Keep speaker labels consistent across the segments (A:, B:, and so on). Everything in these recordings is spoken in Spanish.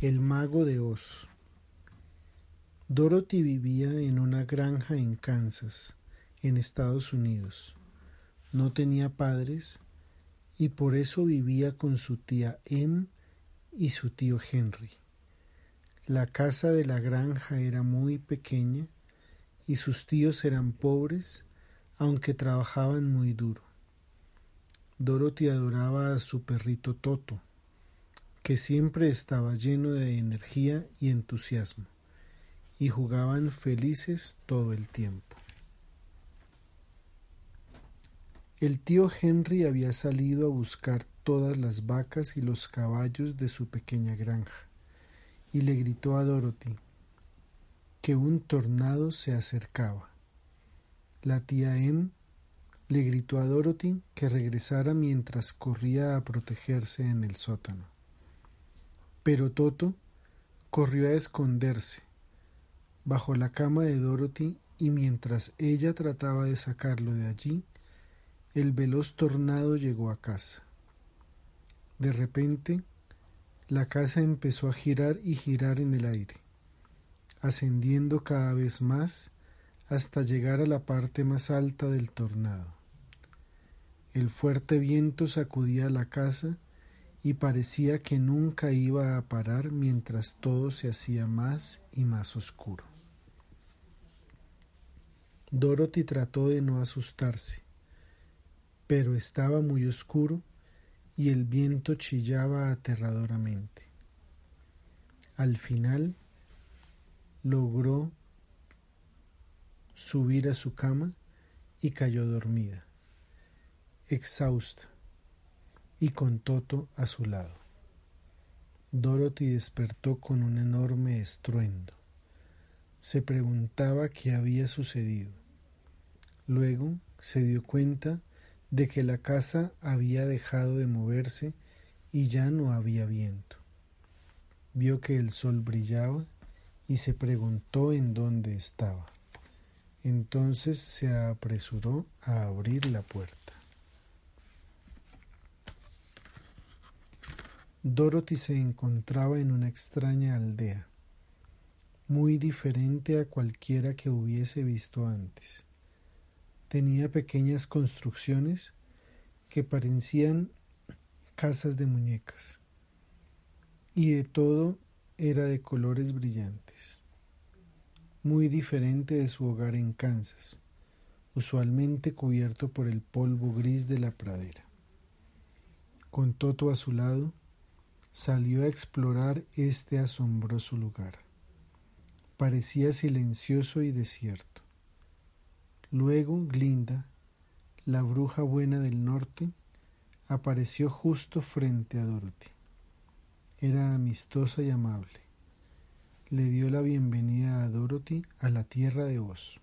A: El mago de Oz. Dorothy vivía en una granja en Kansas, en Estados Unidos. No tenía padres y por eso vivía con su tía Em y su tío Henry. La casa de la granja era muy pequeña y sus tíos eran pobres, aunque trabajaban muy duro. Dorothy adoraba a su perrito Toto, que siempre estaba lleno de energía y entusiasmo, y jugaban felices todo el tiempo. El tío Henry había salido a buscar todas las vacas y los caballos de su pequeña granja, y le gritó a Dorothy que un tornado se acercaba. La tía Em le gritó a Dorothy que regresara mientras corría a protegerse en el sótano. Pero Toto corrió a esconderse bajo la cama de Dorothy y mientras ella trataba de sacarlo de allí, el veloz tornado llegó a casa. De repente, la casa empezó a girar y girar en el aire, ascendiendo cada vez más hasta llegar a la parte más alta del tornado. El fuerte viento sacudía la casa y parecía que nunca iba a parar mientras todo se hacía más y más oscuro. Dorothy trató de no asustarse, pero estaba muy oscuro y el viento chillaba aterradoramente. Al final logró subir a su cama y cayó dormida, exhausta, y con Toto a su lado. Dorothy despertó con un enorme estruendo. Se preguntaba qué había sucedido. Luego se dio cuenta de que la casa había dejado de moverse y ya no había viento. Vio que el sol brillaba y se preguntó en dónde estaba. Entonces se apresuró a abrir la puerta. Dorothy se encontraba en una extraña aldea, muy diferente a cualquiera que hubiese visto antes tenía pequeñas construcciones que parecían casas de muñecas y de todo era de colores brillantes, muy diferente de su hogar en Kansas, usualmente cubierto por el polvo gris de la pradera. Con Toto a su lado, salió a explorar este asombroso lugar. Parecía silencioso y desierto. Luego Glinda, la bruja buena del norte, apareció justo frente a Dorothy. Era amistosa y amable. Le dio la bienvenida a Dorothy a la tierra de Oz.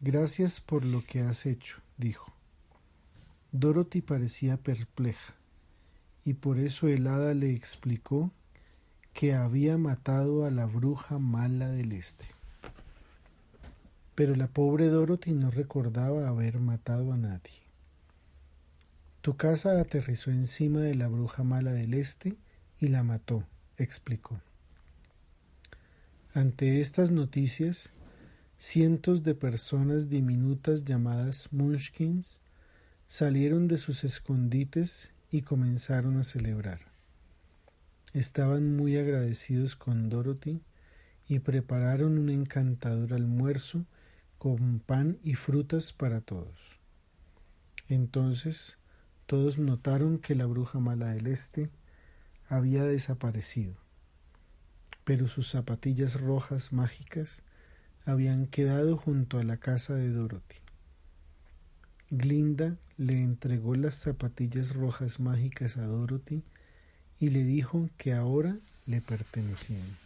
A: Gracias por lo que has hecho, dijo. Dorothy parecía perpleja, y por eso el hada le explicó que había matado a la bruja mala del este. Pero la pobre Dorothy no recordaba haber matado a nadie. Tu casa aterrizó encima de la bruja mala del este y la mató, explicó. Ante estas noticias, cientos de personas diminutas llamadas Munchkins salieron de sus escondites y comenzaron a celebrar. Estaban muy agradecidos con Dorothy y prepararon un encantador almuerzo con pan y frutas para todos. Entonces todos notaron que la bruja mala del este había desaparecido, pero sus zapatillas rojas mágicas habían quedado junto a la casa de Dorothy. Glinda le entregó las zapatillas rojas mágicas a Dorothy y le dijo que ahora le pertenecían.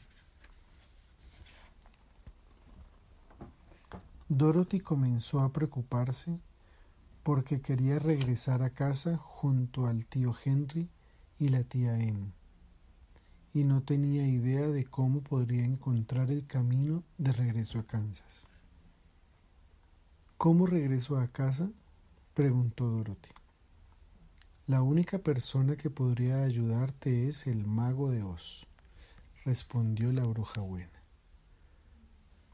A: Dorothy comenzó a preocuparse porque quería regresar a casa junto al tío Henry y la tía Em, y no tenía idea de cómo podría encontrar el camino de regreso a Kansas. ¿Cómo regreso a casa? Preguntó Dorothy. La única persona que podría ayudarte es el mago de Oz, respondió la bruja buena.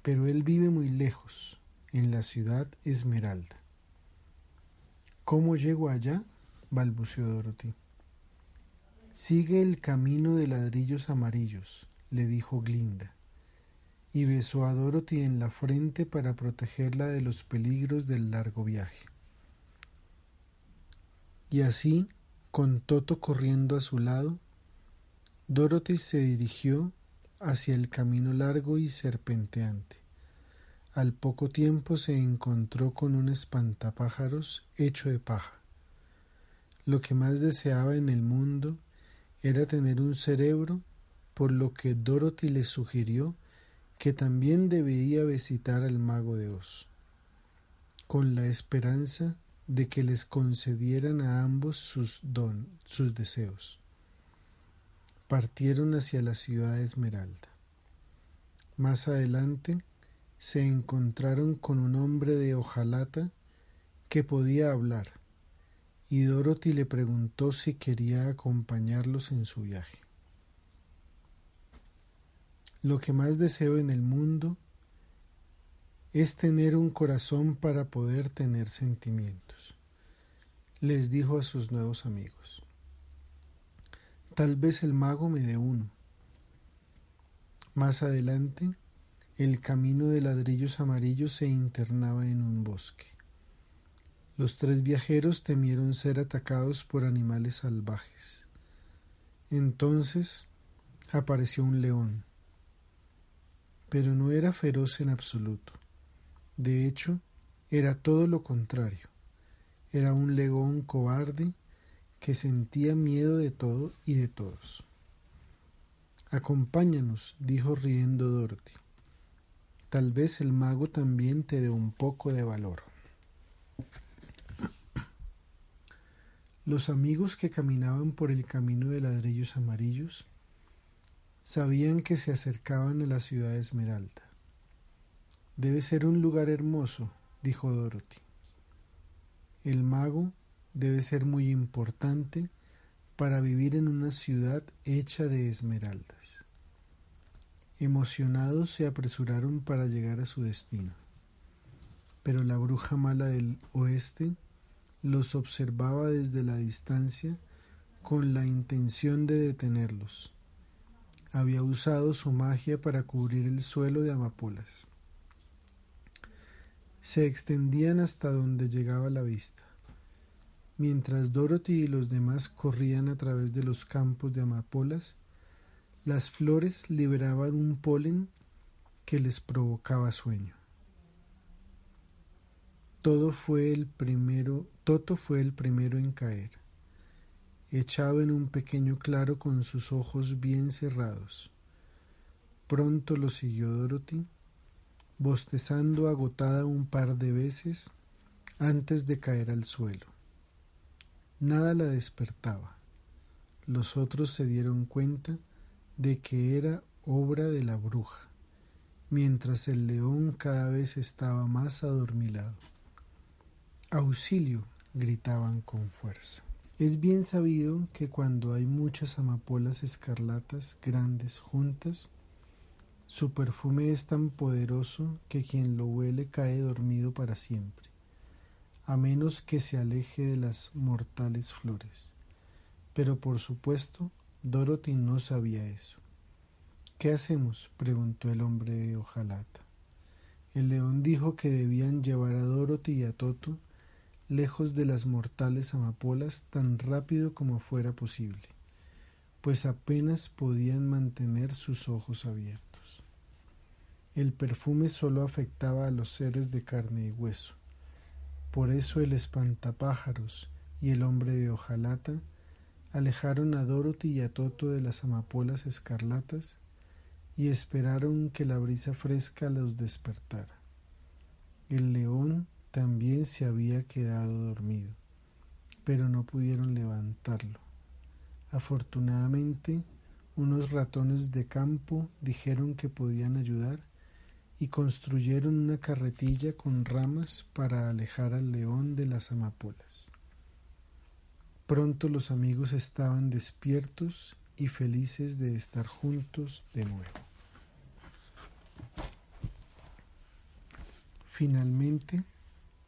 A: Pero él vive muy lejos, en la ciudad Esmeralda. ¿Cómo llego allá? balbuceó Dorothy. Sigue el camino de ladrillos amarillos, le dijo Glinda, y besó a Dorothy en la frente para protegerla de los peligros del largo viaje. Y así, con Toto corriendo a su lado, Dorothy se dirigió hacia el camino largo y serpenteante. Al poco tiempo se encontró con un espantapájaros hecho de paja. Lo que más deseaba en el mundo era tener un cerebro, por lo que Dorothy le sugirió que también debía visitar al mago de Oz, con la esperanza de que les concedieran a ambos sus don, sus deseos. Partieron hacia la ciudad de Esmeralda. Más adelante se encontraron con un hombre de hojalata que podía hablar, y Dorothy le preguntó si quería acompañarlos en su viaje. Lo que más deseo en el mundo es tener un corazón para poder tener sentimientos, les dijo a sus nuevos amigos. Tal vez el mago me dé uno. Más adelante, el camino de ladrillos amarillos se internaba en un bosque. Los tres viajeros temieron ser atacados por animales salvajes. Entonces apareció un león, pero no era feroz en absoluto. De hecho, era todo lo contrario. Era un león cobarde que sentía miedo de todo y de todos. Acompáñanos, dijo riendo Dorothy. Tal vez el mago también te dé un poco de valor. Los amigos que caminaban por el camino de ladrillos amarillos sabían que se acercaban a la ciudad de Esmeralda. Debe ser un lugar hermoso, dijo Dorothy. El mago debe ser muy importante para vivir en una ciudad hecha de esmeraldas. Emocionados se apresuraron para llegar a su destino. Pero la bruja mala del oeste los observaba desde la distancia con la intención de detenerlos. Había usado su magia para cubrir el suelo de amapolas se extendían hasta donde llegaba la vista. Mientras Dorothy y los demás corrían a través de los campos de amapolas, las flores liberaban un polen que les provocaba sueño. Todo fue el primero, Toto fue el primero en caer, echado en un pequeño claro con sus ojos bien cerrados. Pronto lo siguió Dorothy, bostezando agotada un par de veces antes de caer al suelo. Nada la despertaba. Los otros se dieron cuenta de que era obra de la bruja, mientras el león cada vez estaba más adormilado. Auxilio, gritaban con fuerza. Es bien sabido que cuando hay muchas amapolas escarlatas grandes juntas, su perfume es tan poderoso que quien lo huele cae dormido para siempre, a menos que se aleje de las mortales flores. Pero por supuesto, Dorothy no sabía eso. ¿Qué hacemos? preguntó el hombre de hojalata. El león dijo que debían llevar a Dorothy y a Toto lejos de las mortales amapolas tan rápido como fuera posible, pues apenas podían mantener sus ojos abiertos. El perfume solo afectaba a los seres de carne y hueso. Por eso el espantapájaros y el hombre de hojalata alejaron a Dorothy y a Toto de las amapolas escarlatas y esperaron que la brisa fresca los despertara. El león también se había quedado dormido, pero no pudieron levantarlo. Afortunadamente, unos ratones de campo dijeron que podían ayudar y construyeron una carretilla con ramas para alejar al león de las amapolas. Pronto los amigos estaban despiertos y felices de estar juntos de nuevo. Finalmente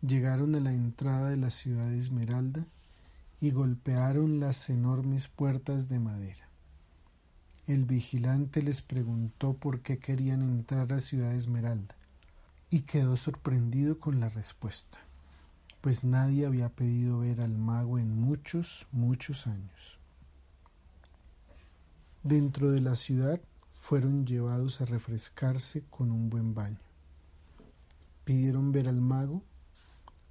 A: llegaron a la entrada de la ciudad de Esmeralda y golpearon las enormes puertas de madera. El vigilante les preguntó por qué querían entrar a Ciudad Esmeralda y quedó sorprendido con la respuesta, pues nadie había pedido ver al mago en muchos, muchos años. Dentro de la ciudad fueron llevados a refrescarse con un buen baño. Pidieron ver al mago,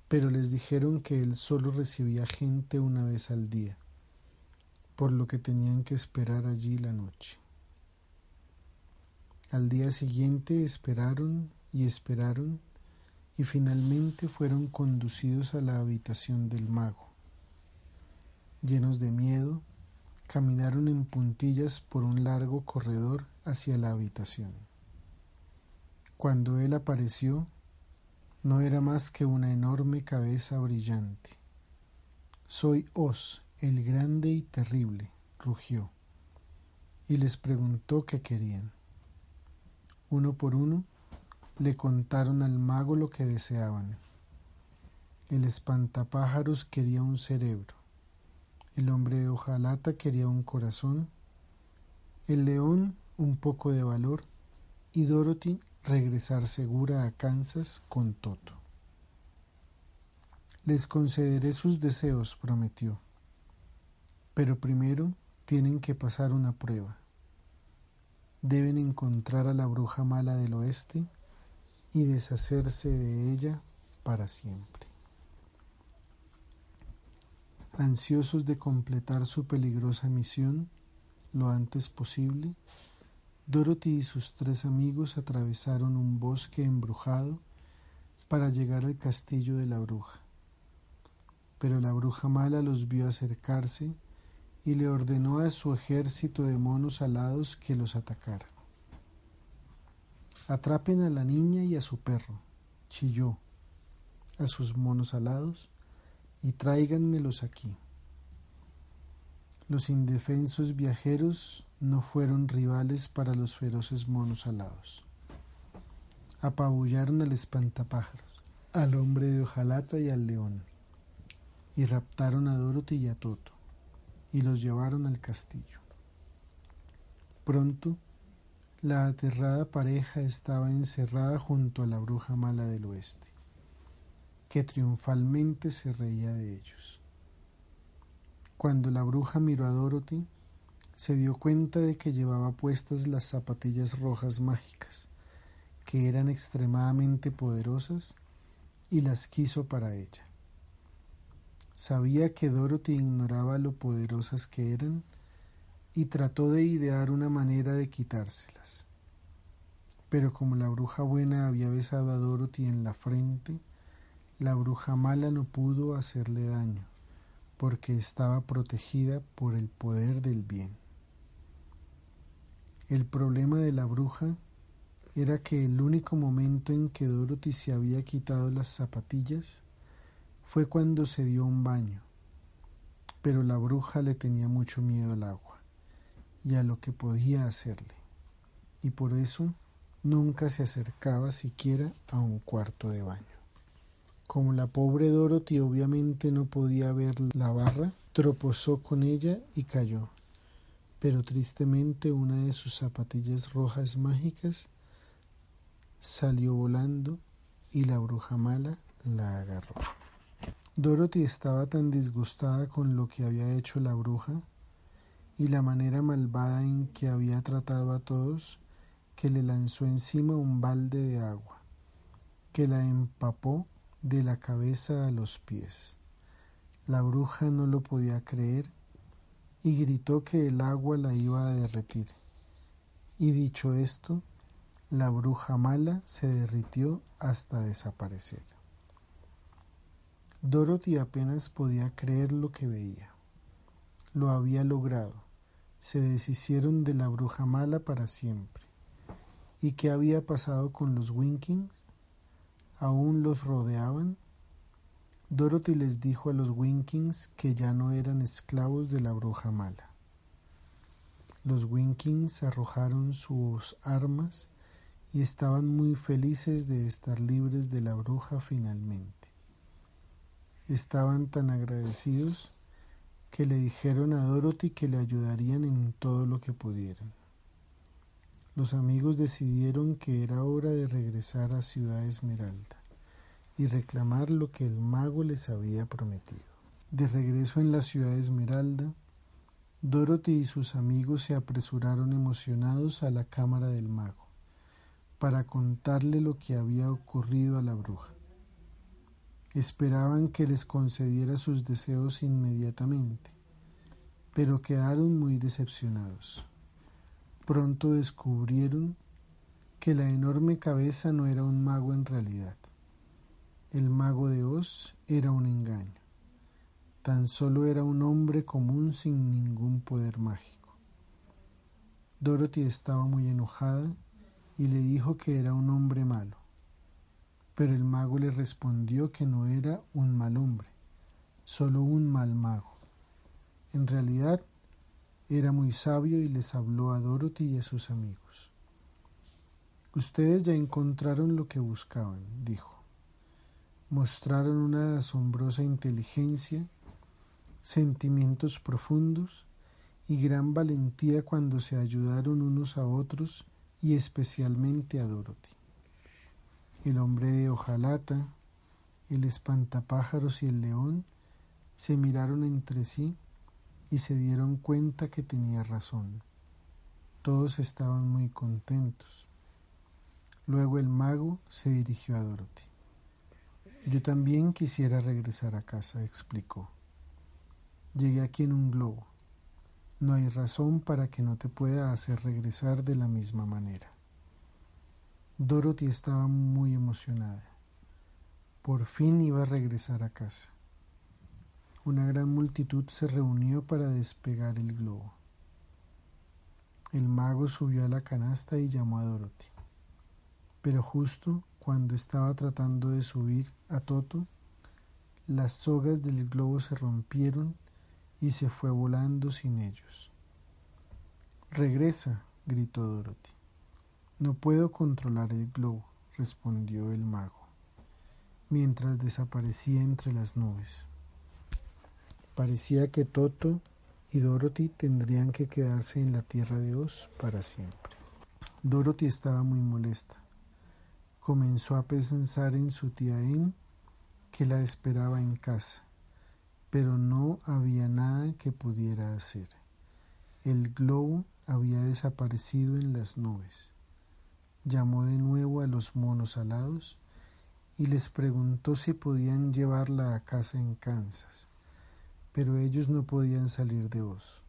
A: pero les dijeron que él solo recibía gente una vez al día, por lo que tenían que esperar allí la noche. Al día siguiente esperaron y esperaron y finalmente fueron conducidos a la habitación del mago. Llenos de miedo, caminaron en puntillas por un largo corredor hacia la habitación. Cuando él apareció, no era más que una enorme cabeza brillante. Soy Oz, el grande y terrible, rugió, y les preguntó qué querían. Uno por uno le contaron al mago lo que deseaban. El espantapájaros quería un cerebro, el hombre de hojalata quería un corazón, el león un poco de valor y Dorothy regresar segura a Kansas con Toto. Les concederé sus deseos, prometió. Pero primero tienen que pasar una prueba. Deben encontrar a la bruja mala del oeste y deshacerse de ella para siempre. Ansiosos de completar su peligrosa misión lo antes posible, Dorothy y sus tres amigos atravesaron un bosque embrujado para llegar al castillo de la bruja. Pero la bruja mala los vio acercarse y le ordenó a su ejército de monos alados que los atacara. Atrapen a la niña y a su perro, chilló, a sus monos alados, y tráiganmelos aquí. Los indefensos viajeros no fueron rivales para los feroces monos alados. Apabullaron al espantapájaros, al hombre de hojalata y al león, y raptaron a Dorothy y a Toto, y los llevaron al castillo. Pronto, la aterrada pareja estaba encerrada junto a la bruja mala del oeste, que triunfalmente se reía de ellos. Cuando la bruja miró a Dorothy, se dio cuenta de que llevaba puestas las zapatillas rojas mágicas, que eran extremadamente poderosas, y las quiso para ella. Sabía que Dorothy ignoraba lo poderosas que eran y trató de idear una manera de quitárselas. Pero como la bruja buena había besado a Dorothy en la frente, la bruja mala no pudo hacerle daño porque estaba protegida por el poder del bien. El problema de la bruja era que el único momento en que Dorothy se había quitado las zapatillas fue cuando se dio un baño, pero la bruja le tenía mucho miedo al agua y a lo que podía hacerle, y por eso nunca se acercaba siquiera a un cuarto de baño. Como la pobre Dorothy obviamente no podía ver la barra, tropozó con ella y cayó. Pero tristemente una de sus zapatillas rojas mágicas salió volando y la bruja mala la agarró. Dorothy estaba tan disgustada con lo que había hecho la bruja y la manera malvada en que había tratado a todos que le lanzó encima un balde de agua, que la empapó de la cabeza a los pies. La bruja no lo podía creer y gritó que el agua la iba a derretir. Y dicho esto, la bruja mala se derritió hasta desaparecer. Dorothy apenas podía creer lo que veía. Lo había logrado. Se deshicieron de la bruja mala para siempre. ¿Y qué había pasado con los Winkings? aún los rodeaban, Dorothy les dijo a los Winkings que ya no eran esclavos de la bruja mala. Los Winkings arrojaron sus armas y estaban muy felices de estar libres de la bruja finalmente. Estaban tan agradecidos que le dijeron a Dorothy que le ayudarían en todo lo que pudieran. Los amigos decidieron que era hora de regresar a Ciudad Esmeralda y reclamar lo que el mago les había prometido. De regreso en la Ciudad Esmeralda, Dorothy y sus amigos se apresuraron emocionados a la cámara del mago para contarle lo que había ocurrido a la bruja. Esperaban que les concediera sus deseos inmediatamente, pero quedaron muy decepcionados. Pronto descubrieron que la enorme cabeza no era un mago en realidad. El mago de Oz era un engaño. Tan solo era un hombre común sin ningún poder mágico. Dorothy estaba muy enojada y le dijo que era un hombre malo pero el mago le respondió que no era un mal hombre, solo un mal mago. En realidad era muy sabio y les habló a Dorothy y a sus amigos. Ustedes ya encontraron lo que buscaban, dijo. Mostraron una asombrosa inteligencia, sentimientos profundos y gran valentía cuando se ayudaron unos a otros y especialmente a Dorothy el hombre de hojalata, el espantapájaros y el león se miraron entre sí y se dieron cuenta que tenía razón. Todos estaban muy contentos. Luego el mago se dirigió a Dorothy. Yo también quisiera regresar a casa, explicó. Llegué aquí en un globo. No hay razón para que no te pueda hacer regresar de la misma manera. Dorothy estaba muy emocionada. Por fin iba a regresar a casa. Una gran multitud se reunió para despegar el globo. El mago subió a la canasta y llamó a Dorothy. Pero justo cuando estaba tratando de subir a Toto, las sogas del globo se rompieron y se fue volando sin ellos. Regresa, gritó Dorothy. No puedo controlar el globo, respondió el mago, mientras desaparecía entre las nubes. Parecía que Toto y Dorothy tendrían que quedarse en la tierra de Oz para siempre. Dorothy estaba muy molesta. Comenzó a pensar en su tía Em, que la esperaba en casa, pero no había nada que pudiera hacer. El globo había desaparecido en las nubes llamó de nuevo a los monos alados y les preguntó si podían llevarla a casa en Kansas, pero ellos no podían salir de Oz.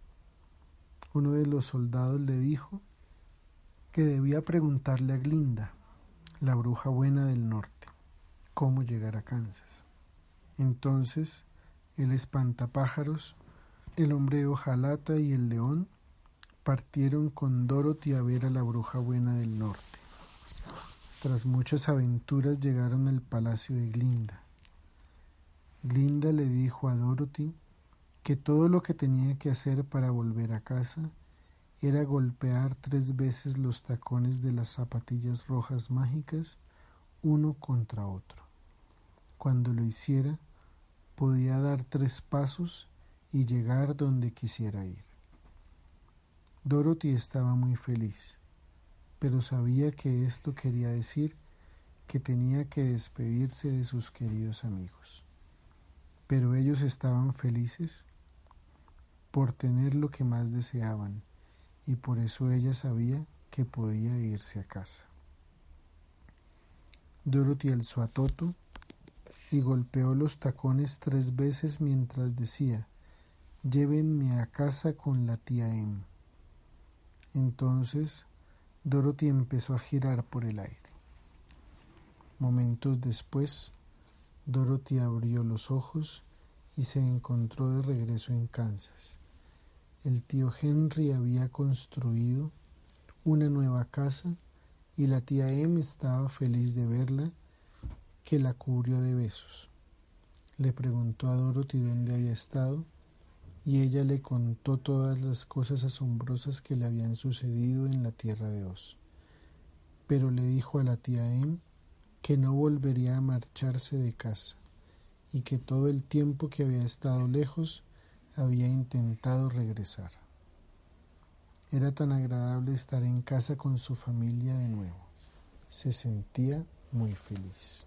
A: Uno de los soldados le dijo que debía preguntarle a Glinda, la bruja buena del norte, cómo llegar a Kansas. Entonces el espantapájaros, el hombre de hojalata y el león partieron con Dorothy a ver a la bruja buena del norte. Tras muchas aventuras llegaron al palacio de Glinda. Glinda le dijo a Dorothy que todo lo que tenía que hacer para volver a casa era golpear tres veces los tacones de las zapatillas rojas mágicas uno contra otro. Cuando lo hiciera, podía dar tres pasos y llegar donde quisiera ir. Dorothy estaba muy feliz pero sabía que esto quería decir que tenía que despedirse de sus queridos amigos. Pero ellos estaban felices por tener lo que más deseaban y por eso ella sabía que podía irse a casa. Dorothy alzó a Toto y golpeó los tacones tres veces mientras decía Llévenme a casa con la tía Em. Entonces Dorothy empezó a girar por el aire. Momentos después, Dorothy abrió los ojos y se encontró de regreso en Kansas. El tío Henry había construido una nueva casa y la tía Em estaba feliz de verla, que la cubrió de besos. le preguntó a Dorothy dónde había estado y ella le contó todas las cosas asombrosas que le habían sucedido en la tierra de Oz. Pero le dijo a la tía Em que no volvería a marcharse de casa y que todo el tiempo que había estado lejos había intentado regresar. Era tan agradable estar en casa con su familia de nuevo. Se sentía muy feliz.